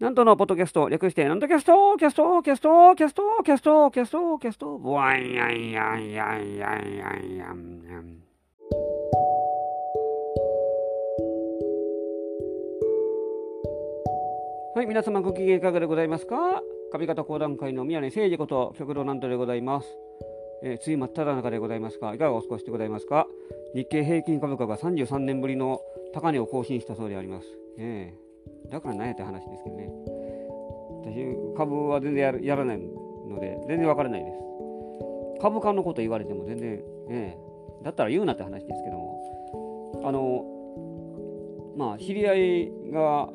なんとのポッドキャスト、略して、なんとキャスト、キャスト、キャスト、キャスト、キャスト、キャスト、キャスト、ワンヤンヤンヤンヤンヤンヤン。はい、皆様ご機嫌いかがでございますか？上方講談界の宮根誠二こと旭堂南斗でございます。えー、梅雨真っ只中でございますが、いかがお過ごしでございますか日経平均株価が33年ぶりの高値を更新したそうであります。えーだから何やって話ですけどね。私、株は全然やるやらないので、全然わからないです。株価のこと言われても全然、えだったら言うなって話ですけども、あの、まあ、知り合いが、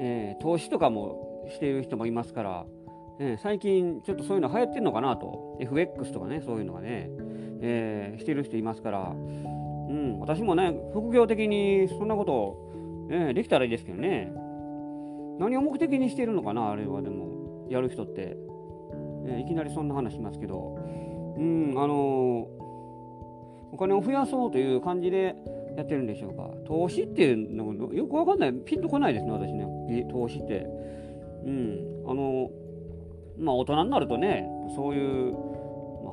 えー、投資とかもしている人もいますから、え、最近ちょっとそういうの流行ってるのかなと、FX とかね、そういうのがね、えー、してる人いますから、うん、私もね、副業的にそんなこと、えー、できたらいいですけどね、何を目的にしてるのかなあれは。でもやる人って、えー、いきなりそんな話しますけど。うんあの、お金を増やそうという感じでやってるんでしょうか。投資っていうのよくわかんない。ピンとこないですね私ね。投資って。うんあの、まあ大人になるとねそういう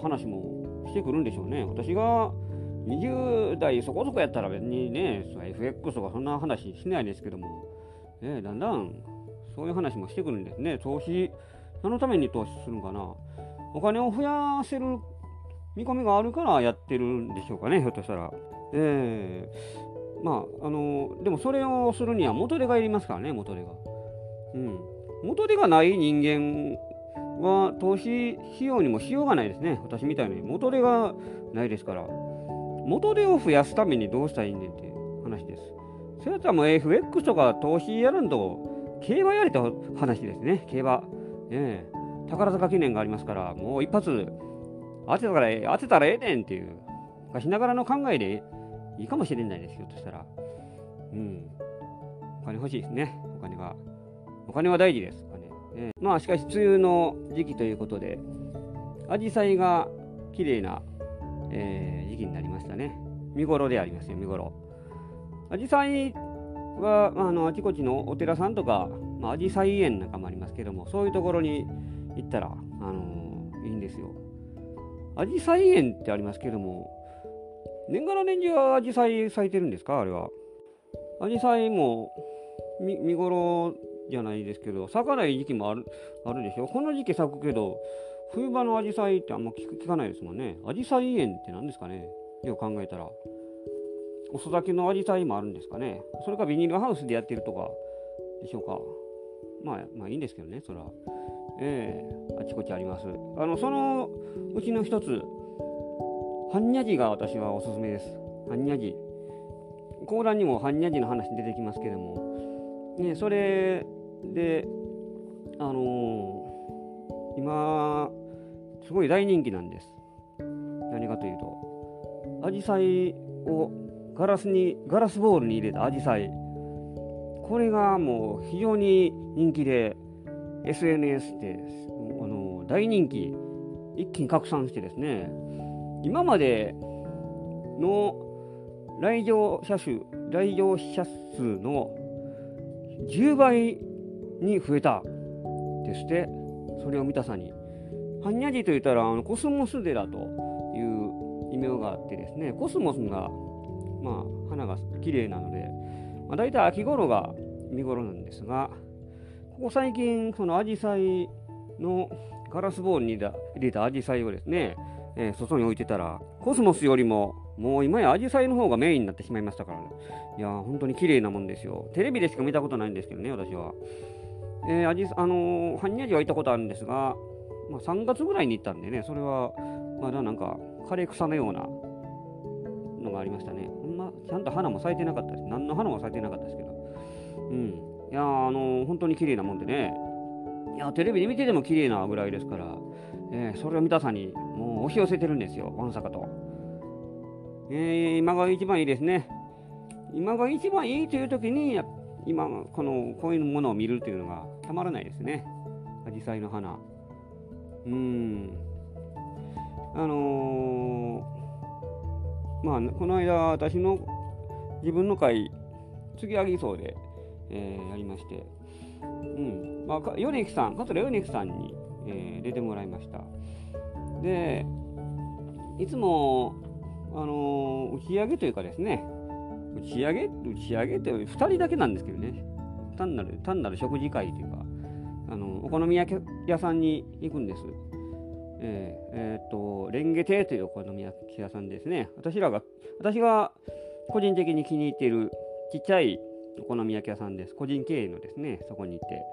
話もしてくるんでしょうね私が20代そこそこやったら別にね FX とかそんな話しないですけども、ね、だんだんそういう話もしてくるんですね。投資、何のために投資するんかな。お金を増やせる見込みがあるからやってるんでしょうかね、ひょっとしたら。えー、まあ、あの、でもそれをするには元手がいりますからね、元手が。うん。元手がない人間は投資費用にもしようがないですね。私みたいに元手がないですから。元手を増やすためにどうしたらいいねんっていう話です。それだったらもう FX とか投資やらんと競馬やりと話ですね、競馬。ええ、宝塚記念がありますから、もう一発当てたらええ、当てたらええねんっていう、昔ながらの考えでいいかもしれないですよ、としたら。うん。お金欲しいですね、お金は。お金は大事です、ええ、まあ、しかし、梅雨の時期ということで、アジサイが綺麗な、えー、時期になりましたね。見頃でありますよ、見頃。アジサイは、まあ、のあちこちのお寺さんとか、まあ、アジサイ園なんかもありますけども、そういうところに行ったら、あのー、いいんですよ。アジサイ園ってありますけども、年がら年中はアジサイ咲いてるんですかあれは。アジサイも見見頃じゃないですけど、咲かない時期もあるあるでしょ？この時期咲くけど、冬場のアジサイってあんま聞聞かないですもんね。アジサイ園って何ですかね？よく考えたら。遅咲きのアジサイもあるんですかね？それかビニールハウスでやってるとかでしょうか？まあ、まあいいんですけどね、それは。ええー、あちこちあります。あの、そのうちの一つ、ハンニャジが私はおすすめです。ハンニャジ。講談にもハンニャジの話出てきますけども、ね、それで、あのー、今、すごい大人気なんです。何かというと、アジサイをガラスにガラスボールに入れたアジサイこれがもう非常に人気で SNS であの大人気一気に拡散してですね今までの来場者数来場者数の10倍に増えたですってそれを見たさに般若寺といったらあのコスモス寺という異名があってですねコスモスがまあ、花が綺麗なので、まあ、大体秋頃が見頃なんですが、ここ最近、そのアジサイのガラスボールに入れたアジサイをですね、えー、外に置いてたら、コスモスよりも、もう今やアジサイの方がメインになってしまいましたから、ね、いや本当に綺麗なもんですよ。テレビでしか見たことないんですけどね、私は。えー、アジあのー、ハンニャジは行ったことあるんですが、まあ、3月ぐらいに行ったんでね、それはまだなんか枯れ草のようなのがありましたね。ちゃんと花も咲いてなかったです。何の花も咲いてなかったですけど。うん。いやあのー、本当に綺麗なもんでね。いや、テレビで見てても綺麗なぐらいですから、えー、それを見たさに、もう押し寄せてるんですよ、わんさかと。えー、今が一番いいですね。今が一番いいという時に、今、この、こういうものを見るというのがたまらないですね。アジサイの花。うん。あのーまあ、この間、私の自分の会、次上げそうで、えー、やりまして、うんまあ、米木さん、桂米木さんに、えー、出てもらいました。で、いつも、あのー、打ち上げというかですね、打ち上げ、打ち上げって2人だけなんですけどね、単なる、単なる食事会というか、あのお好み焼き屋さんに行くんです。えー、えー、っと、レンゲ亭というお好み焼き屋さんですね。私らが、私が個人的に気に入っているちっちゃいお好み焼き屋さんです。個人経営のですね、そこに行って。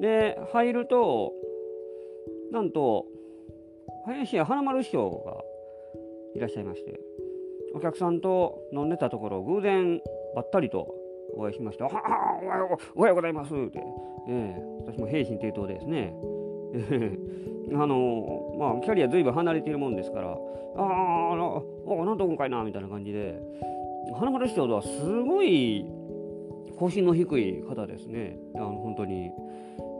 で、入ると、なんと、林家花丸師匠がいらっしゃいまして、お客さんと飲んでたところ、偶然ばったりとお会いしまして、ああ、おはようおはようございますって、えー、私も平身低頭ですね。あのまあ、キャリアずいぶん離れているもんですから、ああ、あなんと今回な、みたいな感じで、花丸師匠とはすごい更新の低い方ですね、あの本当に。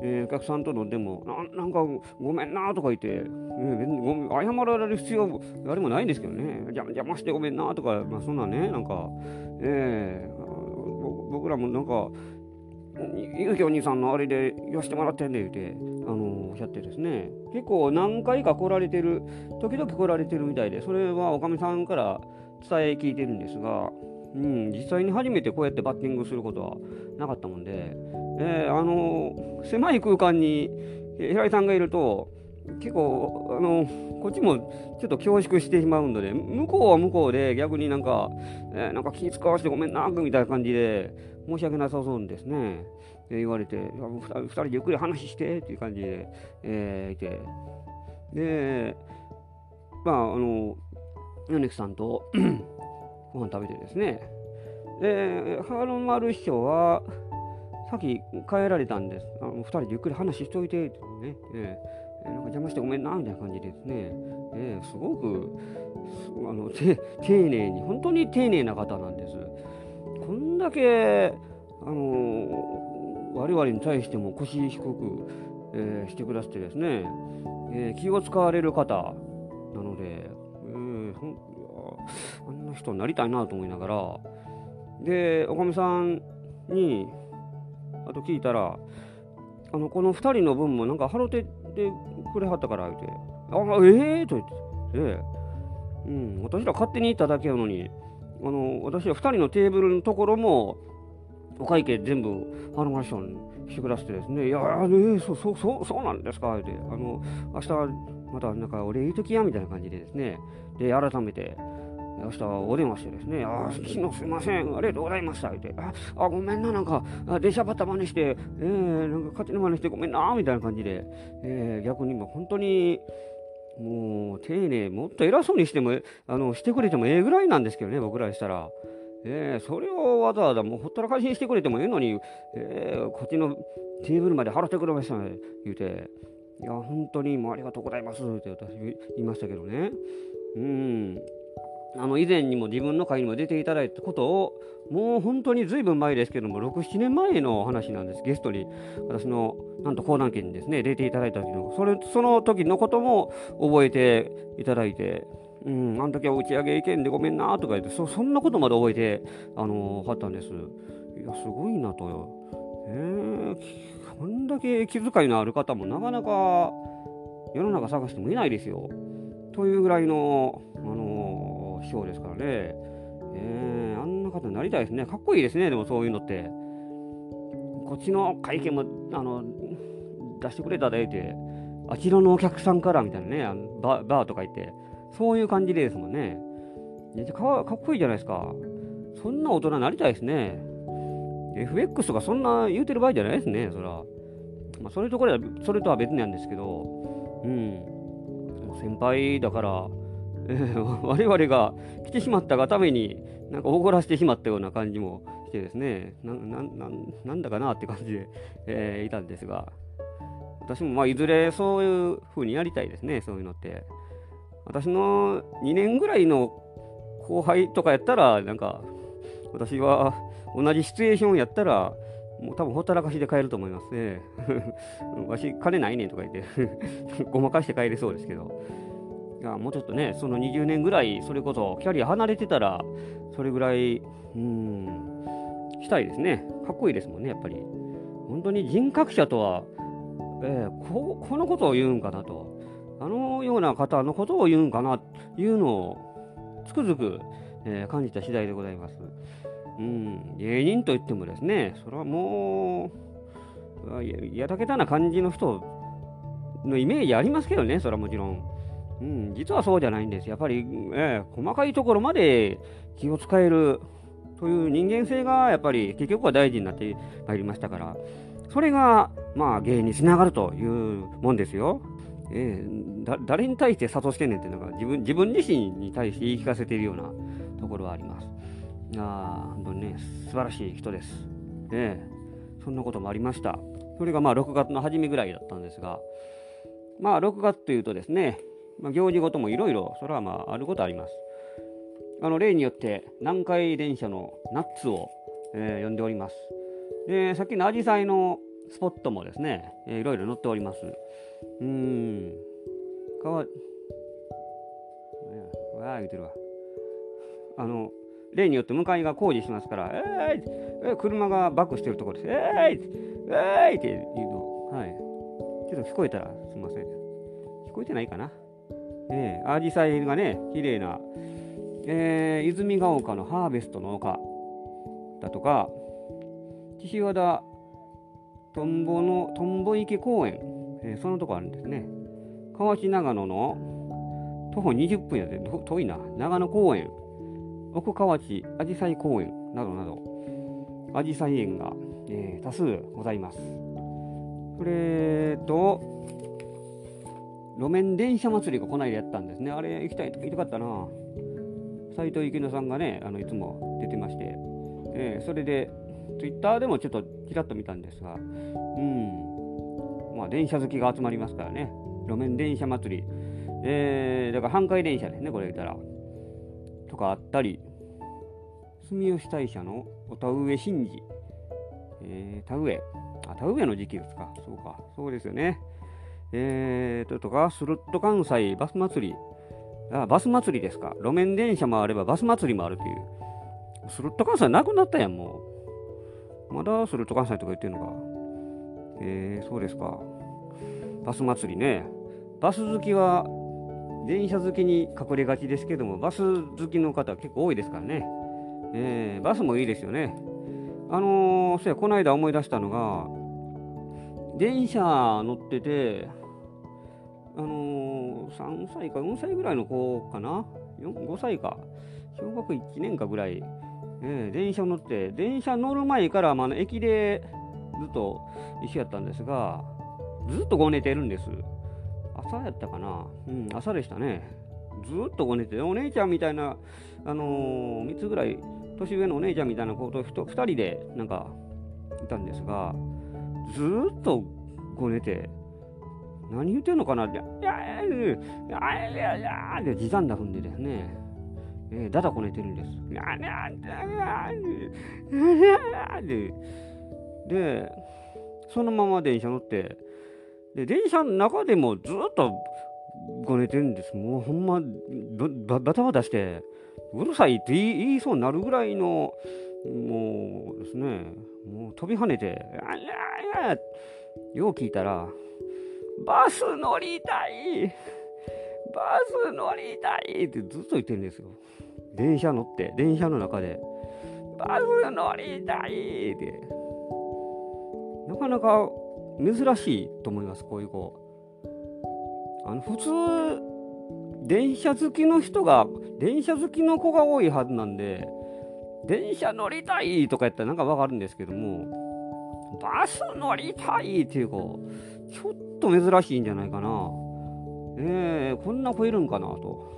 えー、お客さんとのでもな、なんかごめんなとか言って、えー、ごめん謝られる必要あれもないんですけどね、邪魔してごめんなとか、まあ、そんなね、なんか、えー、僕らもなんか、ゆうきお兄さんのあれで言わせてもらってんね言うて、あのおっしゃってですね、結構何回か来られてる、時々来られてるみたいで、それはおかみさんから伝え聞いてるんですが、うん、実際に初めてこうやってバッティングすることはなかったもんで、えー、あの狭い空間に平井さんがいると結構あのこっちもちょっと恐縮してしまうので向こうは向こうで逆になんか、えー、なんか気使わせてごめんなみたいな感じで申し訳なさそうですね、えー、言われて2人でゆっくり話してっていう感じで、えー、いて。でまああの米木さんと ご飯食べてですね。でハロマル師匠はさっき帰られたんです。あの2人でゆっくり話しといてってね、えー、なんか邪魔してごめんなみたいな感じですね、えー、すごくあの丁寧に、本当に丁寧な方なんです。こんだけ、あの我々に対しても腰低く、え、してくださってですね、え、気を使われる方なので、えー、あんな人になりたいなと思いながら、で、おかみさんに、あと聞いたら、あのこの2人の分もなんか払ってでくれはったから言うて、あ、ええー、と言って、うん、私ら勝手に行っただけやのに、あの私は2人のテーブルのところも、お会計全部払いましたにしてくださってですね、いや、あね、そうそうそうそうなんですか、って、あの明日またなんかお礼言うときやみたいな感じでですね、で、改めて、明日お電話してですね、ああ、昨日すいません、ありがとうございました、言って、ああ、ごめんな、なんか、電車バタ真似して、えー、なんか勝手に真似してごめんな、みたいな感じで、えー、逆にも本当に、もう、丁寧、もっと偉そうにしても、あの、してくれてもええぐらいなんですけどね、僕らにしたら。えー、それをわざわざもうほったらかしにしてくれてもええのに、えー、こっちのテーブルまで払ってくれましたね、言うて、いや、本当にもうありがとうございますって私言いましたけどね。うん。あの以前にも自分の会にも出ていただいたことをもう本当にずいぶん前ですけども67年前の話なんです。ゲストに私のなんと講談家にですね。出ていただいた時の。それその時のことも覚えていただいてうん、あの時は打ち上げ意見でごめんなとか言ってそそんなことまで覚えてあのはったんです。いやすごいなと。えー、こんだけ気遣いのある方もなかなか世の中探してもいないですよ。というぐらいのあの師匠ですからね、えー、あんな方になりたいですね。かっこいいですね。でもそういうのって。こっちの会見もあの出してくれたでってあちらのお客さんからみたいなね。ババーとか言って。そういう感じですもんね。めっちゃかかっこいいじゃないですか。そんな大人になりたいですね。FX とかそんな言うてる場合じゃないですね。そら、まあ、それとこれはそれとは別なんですけど。うん。先輩だから 我々が来てしまったがために、なんか怒らせてしまったような感じもしてですね、ななななんだかなって感じで、えー、いたんですが、私もまあいずれそういう風にやりたいですね、そういうのって。私の2年ぐらいの後輩とかやったら、なんか、私は同じシチュエーションやったら、もう多分ほったらかしで帰ると思いますね。わし、金ないねんとか言って ごまかして帰れそうですけど。いやもうちょっとね、その20年ぐらい、それこそキャリア離れてたら、それぐらい、うん、したいですね。かっこいいですもんね、やっぱり。本当に人格者とは、えー、ここのことを言うんかなと、あのような方のことを言うんかなというのをつくづく、えー、感じた次第でございます。うん、芸人といってもですね、それはもう、やだけたな感じの人のイメージありますけどね、それはもちろん。うん、実はそうじゃないんです。やっぱり、え、細かいところまで気を使えるという人間性がやっぱり結局は大事になってまいりましたから、それが、まあ、芸につながるというもんですよ。えー、誰に対して諭してんねんっていうのが自分自分自身に対して言い聞かせているようなところはあります。ああ本当にね、素晴らしい人です。えー、そんなこともありました。それがまあ6月の初めぐらいだったんですが、まあ6月というとですね、まあ、行事ごともいろいろ、それはまああることあります。あの例によって南海電車のナッツを、えー、呼んでおります。で、さっきのアジサイのスポットもですね、えー、いろいろ載っております。うーん、かわ、わあ言うてるわ。あの、例によって向かいが工事しますから、えー、えー、車がバックしてるところです。えー、えー、って言うの、はい。ちょっと聞こえたらすみません。聞こえてないかな？えー、アジサイがね、綺麗な、えー、泉ヶ丘のハーベストの丘だとか、岸和田トンボのトンボ池公園、えー、そのとこあるんですね。河内長野の徒歩20分やで、遠いな、長野公園、奥河内アジサイ公園などなど、アジサイ園が、えー、多数ございます。それと、路面電車祭りがこないだやったんですね。あれ行きたいとか、行きたかったな。斎藤幸乃さんがね、あのいつも出てまして、えー、それで、ツイッターでもちょっとちらっと見たんですが、うん、まあ、電車好きが集まりますからね、路面電車祭り、えー、だから半壊電車ですね、これ言ったら、とかあったり、住吉大社のお田植え神事、えー、田植え、あ、田植えの時期ですか、そうか、そうですよね。えーと、とか、スルット関西バス祭り、あ、バス祭りですか。路面電車もあればバス祭りもあるという。スルット関西なくなったやん、もう。まだスルット関西とか言ってるのか。えー、そうですか。バス祭りね。バス好きは、電車好きに隠れがちですけども、バス好きの方結構多いですからね。えー、バスもいいですよね。あのー、そうや、この間思い出したのが、電車乗ってて、あのー、3歳か4歳ぐらいの子かな、5歳か、小学1年かぐらい、えー、電車乗って、電車乗る前から、まあ、駅でずっと一緒やったんですが、ずっとご寝てるんです。朝やったかな、うん、朝でしたね。ずっとご寝て、お姉ちゃんみたいな、あのー、3つぐらい年上のお姉ちゃんみたいな子と2人でなんかいたんですが、ずっとご寝て、何言ってんのかなって、いやいやいやいやいやって時短だ踏んでですね、えー、だだこねてるんです。で、で、そのまま電車乗って、で、電車の中でもずっとごねてるんです。もうほんま、バタバタして、うるさいって言いそうになるぐらいの、もうですね、もう飛び跳ねて、あややよう聞いたら、バス乗りたいバス乗りたいってずっと言ってるんですよ。電車乗って、電車の中で、バス乗りたいって。なかなか珍しいと思います、こういう子。あの、普通、電車好きの人が、電車好きの子が多いはずなんで、電車乗りたいとかやったらなんかわかるんですけども、バス乗りたいっていう子、ちょっと珍しいんじゃないかな。えー、こんな子いるんかなと。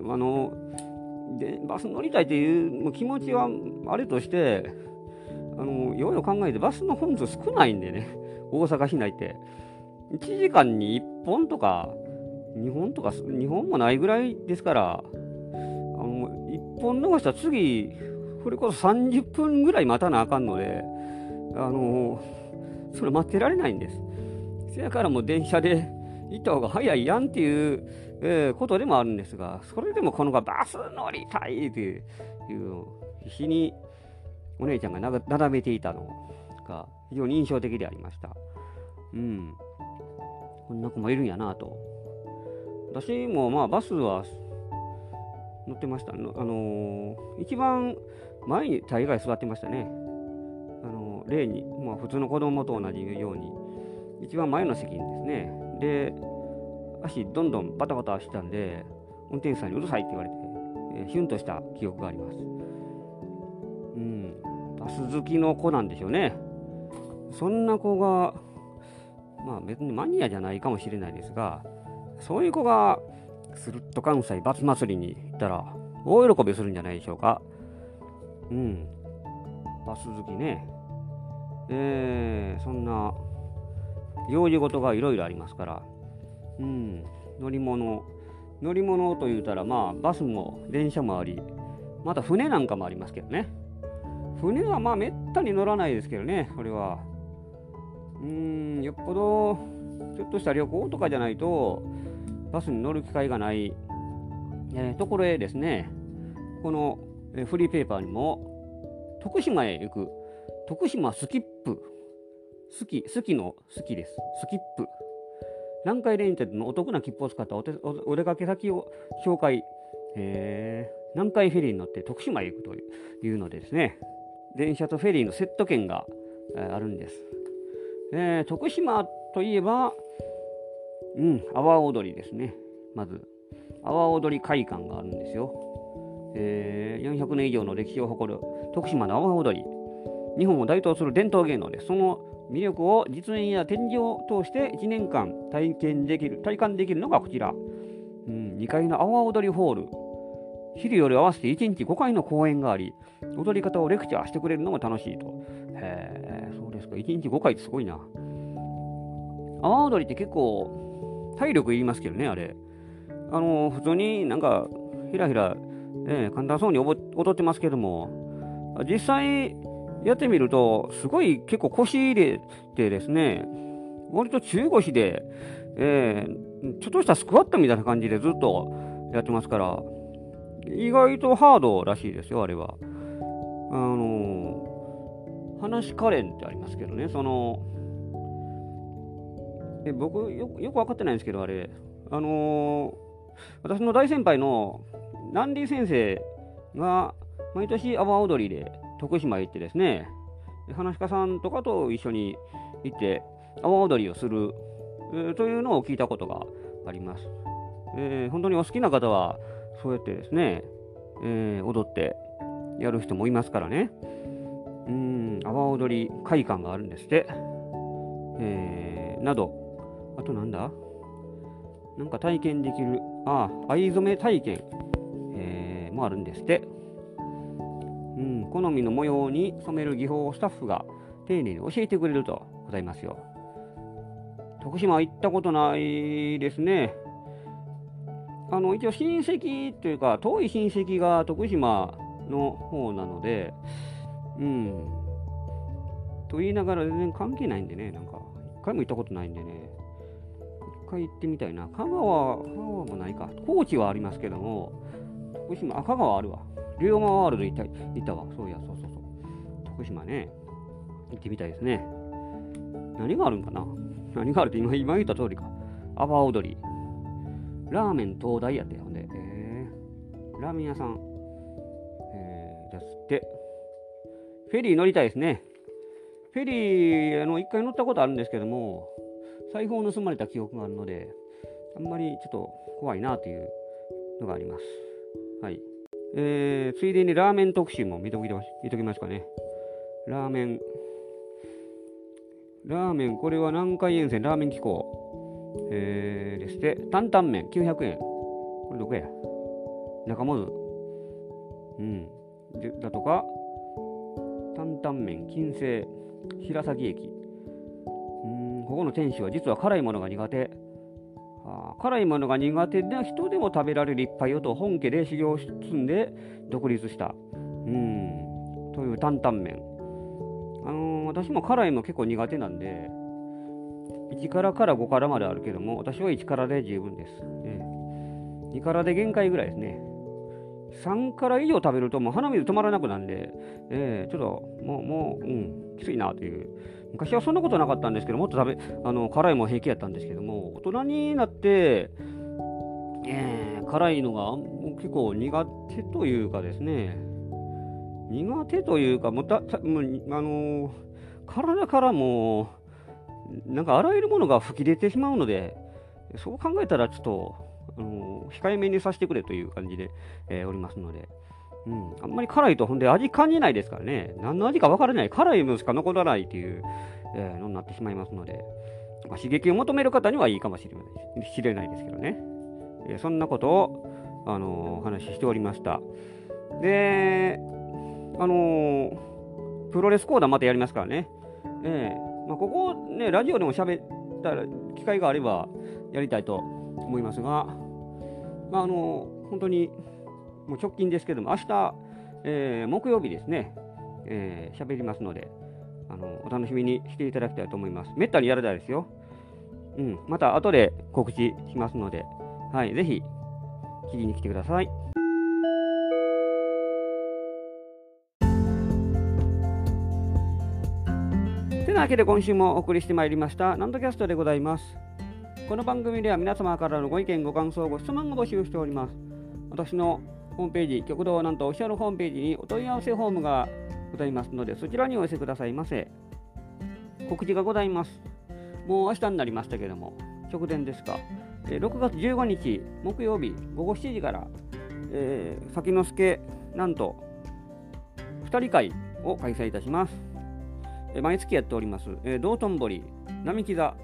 あのでバス乗りたいっていう気持ちはあれとして、あのいようよ考えてバスの本数少ないんでね、大阪市内って。1時間に1本とか、2本とか、2本もないぐらいですから、あの1本逃したら次、それこそ30分ぐらい待たなあかんので、あのそれ待ってられないんです。せやからもう電車で行った方が早いやんっていうえー、ことでもあるんですが、それでもこの子バス乗りたいっていう、必死にお姉ちゃんがななだめていたのが非常に印象的でありました。うん。こんな子もいるんやなと。私もまあバスは乗ってました。あのー、一番前に大概座ってましたね。あのー、例に、まあ、普通の子供と同じように、一番前の席にですね。で、足どんどんバタバタしてたんで、運転手さんにうるさいって言われて、えー、ヒュンとした記憶があります。うん、バス好きの子なんでしょうね。そんな子が、まあ別にマニアじゃないかもしれないですが、そういう子が、スルッと関西バス祭りに行ったら、大喜びするんじゃないでしょうか。うん。バス好きね。えー、そんな、用事事がいろいろありますから、うん、乗り物、乗り物と言うたら、まあ、バスも電車もあり、また船なんかもありますけどね。船はまあ、めったに乗らないですけどね、それは。うん、よっぽど、ちょっとした旅行とかじゃないと、バスに乗る機会がない、えー、ところへですね、この、フリーペーパーにも、徳島へ行く、徳島スキップ、スキ、スキのスキです。スキップ。南海電鉄のお得な切符を使ったおお出かけ先を紹介、えー、南海フェリーに乗って徳島へ行くというのでですね、電車とフェリーのセット券が、えー、あるんです。えー、徳島といえば、うん、阿波踊りですね。まず、阿波踊り会館があるんですよ。えー、400年以上の歴史を誇る徳島の阿波踊り。日本を代表する伝統芸能です。その魅力を実演や展示を通して1年間体験できる、体感できるのがこちら。うん、2階の阿波踊りホール。昼夜合わせて1日5回の公演があり、踊り方をレクチャーしてくれるのも楽しいと。へえ、そうですか。1日5回ってすごいな。阿波踊りって結構体力いりますけどね、あれ。あの、普通になんか、ひらひら、え簡単そうに踊ってますけども、実際、やってみると、すごい結構腰入れてですね、割と中腰で、えー、ちょっとしたスクワットみたいな感じでずっとやってますから、意外とハードらしいですよ、あれは。あのー、話カレンってありますけどね、その、え僕よ、よく分かってないんですけど、あれ、あのー、私の大先輩のナンディ先生が毎年阿波踊りで徳島へ行ってですね、話し家さんとかと一緒に行って、阿波踊りをする、えー、というのを聞いたことがあります。えー、本当にお好きな方は、そうやってですね、えー、踊ってやる人もいますからね。うん、阿波踊り会館があるんですって。えー、など、あとなんだ？なんか体験できる、ああ、藍染め体験、えー、もあるんですって。好みの模様に染める技法をスタッフが丁寧に教えてくれるとございますよ。徳島行ったことないですね。あの、一応親戚というか、遠い親戚が徳島の方なので、うん。と言いながら全然関係ないんでね、なんか、一回も行ったことないんでね、一回行ってみたいな。香川、香川もないか。高知はありますけども、徳島、あ、香川あるわ。龍馬ワールド行った行ったわ。そういや、そうそうそう。徳島ね。行ってみたいですね。何があるんかな？何があるって今今言った通りか。阿波踊り。ラーメン東大やってほんで。えー、ラーメン屋さん。えー、ですって。フェリー乗りたいですね。フェリー、あの、一回乗ったことあるんですけども、財布を盗まれた記憶があるので、あんまりちょっと怖いなというのがあります。はい。えー、ついでにラーメン特集も見とき見ときますかね。ラーメン。ラーメン、これは南海沿線ラーメン機構。えー、ですって、担々麺900円。これどこや？中本。うん。でだとか、担々麺、金星、平崎駅。うん、ここの店主は実は辛いものが苦手。辛いものが苦手な人でも食べられる一杯をと本家で修行を積んで独立した、うん、という担々麺。あのー、私も辛いも結構苦手なんで、1辛から5辛まであるけども、私は1辛で十分です。え2辛で限界ぐらいですね。3辛以上食べるともう鼻水止まらなくなるんで、えー、ちょっともう、もう、うん、きついなという。昔はそんなことなかったんですけど、もっと食べ、あの、辛いも平気やったんですけども、大人になって、えー、辛いのが結構苦手というかですね、苦手というか、もたもあの、体からもなんかあらゆるものが吹き出てしまうので、そう考えたらちょっと、あの、控えめにさせてくれという感じで、えー、おりますので、うん、あんまり辛いとほんで味感じないですからね、何の味か分からない、辛いものしか残らないという、えー、のになってしまいますので、まあ、刺激を求める方にはいいかもしれないですけどね、えー、そんなことを、あのー、お話ししておりました。で、あのー、プロレスコーダーまたやりますからね。えーまあ、ここね、ラジオでも喋ったら機会があればやりたいと思いますが、まあ、あのー、本当にもう直近ですけども、明日、えー、木曜日ですね、えー、喋りますので、あのお楽しみにしていただきたいと思います。めったにやらないですよ。うん、また後で告知しますので、はい、ぜひ聞きに来てください。てなわけで今週もお送りしてまいりましたナンドキャストでございますこの番組では皆様からのご意見ご感想ご質問を募集しております私のホームページ極道なんとオフィシャルホームページにお問い合わせフォームがございますのでそちらにお寄せくださいませ。告知がございます。もう明日になりましたけれども直前ですか。6月15日木曜日午後7時から、えー、先之助なんと2人会を開催いたします。え毎月やっております、えー、道頓堀並木座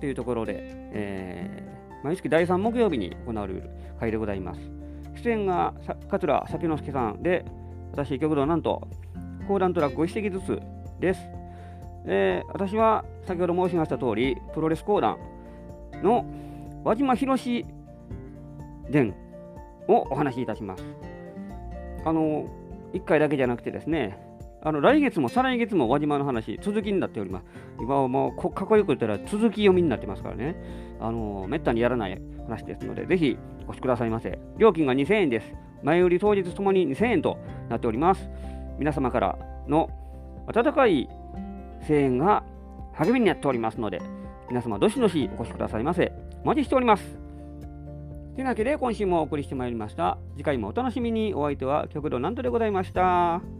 というところで、えー、毎月第3木曜日に行われる会でございます。出演が桂咲之助さんで、私、極道なんと、講談トラック1席ずつです。えー、私は先ほど申しました通り、プロレス講談の輪島博伝をお話しいたします。あの、1回だけじゃなくてですね、あの来月も再来月も輪島の話、続きになっております。今はもうかっこよく言ったら続き読みになってますからね。あのめったにやらない話ですので、ぜひお越しくださいませ。料金が2000円です。前売り当日ともに2000円となっております。皆様からの温かい声援が励みになっておりますので、皆様どしどしお越しくださいませ。お待ちしております。というわけで今週もお送りしてまいりました。次回もお楽しみに。お相手は極度なんとでございました。